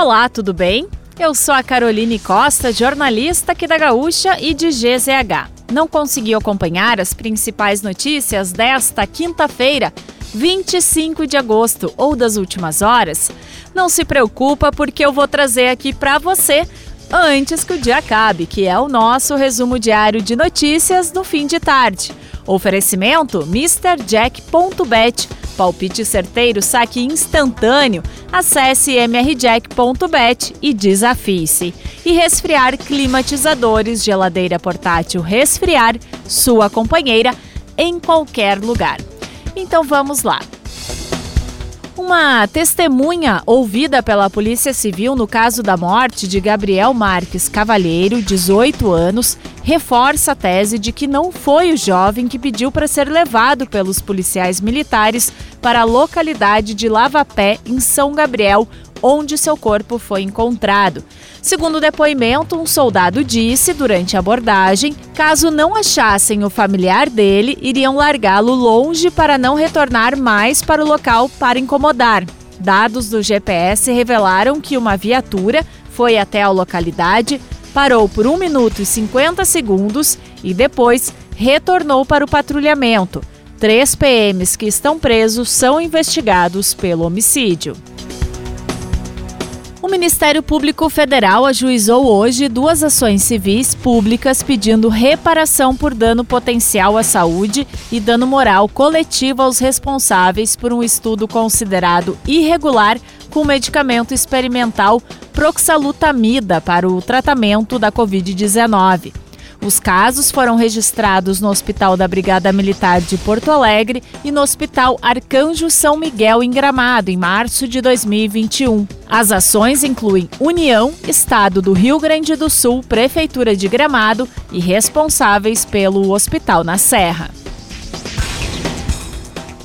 Olá, tudo bem? Eu sou a Caroline Costa, jornalista aqui da Gaúcha e de GZH. Não conseguiu acompanhar as principais notícias desta quinta-feira, 25 de agosto ou das últimas horas? Não se preocupa porque eu vou trazer aqui para você antes que o dia acabe, que é o nosso resumo diário de notícias no fim de tarde. Oferecimento MrJack.bet. Palpite certeiro, saque instantâneo. Acesse mrjack.bet e desafie-se. E resfriar climatizadores, geladeira portátil resfriar, sua companheira em qualquer lugar. Então vamos lá. Uma testemunha ouvida pela Polícia Civil no caso da morte de Gabriel Marques Cavalheiro, 18 anos, reforça a tese de que não foi o jovem que pediu para ser levado pelos policiais militares para a localidade de Lavapé, em São Gabriel, onde seu corpo foi encontrado. Segundo o depoimento, um soldado disse durante a abordagem: caso não achassem o familiar dele, iriam largá-lo longe para não retornar mais para o local para incomodar. Dados do GPS revelaram que uma viatura foi até a localidade, parou por 1 minuto e 50 segundos e depois retornou para o patrulhamento. Três PMs que estão presos são investigados pelo homicídio. O Ministério Público Federal ajuizou hoje duas ações civis públicas pedindo reparação por dano potencial à saúde e dano moral coletivo aos responsáveis por um estudo considerado irregular com medicamento experimental proxalutamida para o tratamento da Covid-19. Os casos foram registrados no Hospital da Brigada Militar de Porto Alegre e no Hospital Arcanjo São Miguel, em Gramado, em março de 2021. As ações incluem União, Estado do Rio Grande do Sul, Prefeitura de Gramado e responsáveis pelo Hospital na Serra.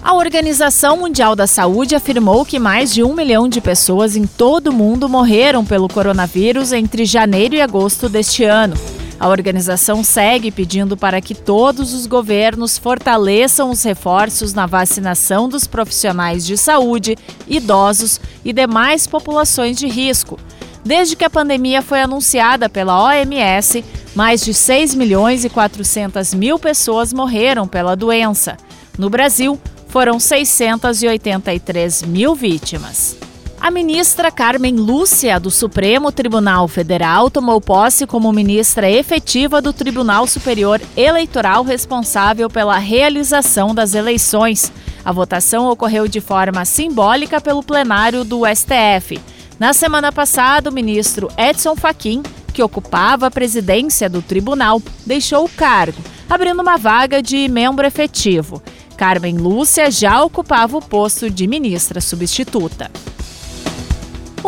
A Organização Mundial da Saúde afirmou que mais de um milhão de pessoas em todo o mundo morreram pelo coronavírus entre janeiro e agosto deste ano. A organização segue pedindo para que todos os governos fortaleçam os reforços na vacinação dos profissionais de saúde, idosos e demais populações de risco. Desde que a pandemia foi anunciada pela OMS, mais de 6 milhões e 400 mil pessoas morreram pela doença. No Brasil, foram 683 mil vítimas. A ministra Carmen Lúcia, do Supremo Tribunal Federal, tomou posse como ministra efetiva do Tribunal Superior Eleitoral responsável pela realização das eleições. A votação ocorreu de forma simbólica pelo plenário do STF. Na semana passada, o ministro Edson Fachin, que ocupava a presidência do tribunal, deixou o cargo, abrindo uma vaga de membro efetivo. Carmen Lúcia já ocupava o posto de ministra substituta.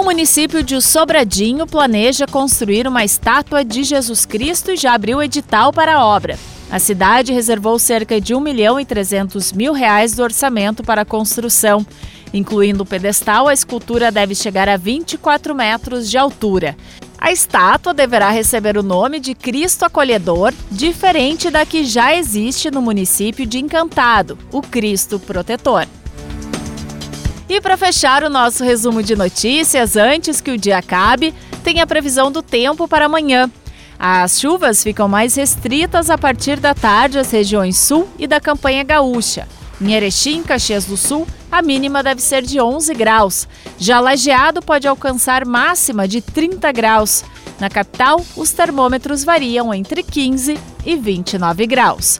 Município de Sobradinho planeja construir uma estátua de Jesus Cristo e já abriu edital para a obra. A cidade reservou cerca de 1 milhão e 300 mil reais do orçamento para a construção. Incluindo o pedestal, a escultura deve chegar a 24 metros de altura. A estátua deverá receber o nome de Cristo Acolhedor, diferente da que já existe no município de Encantado, o Cristo Protetor. E para fechar o nosso resumo de notícias, antes que o dia acabe, tem a previsão do tempo para amanhã. As chuvas ficam mais restritas a partir da tarde às regiões sul e da campanha gaúcha. Em Erechim, Caxias do Sul, a mínima deve ser de 11 graus. Já Lajeado pode alcançar máxima de 30 graus. Na capital, os termômetros variam entre 15 e 29 graus.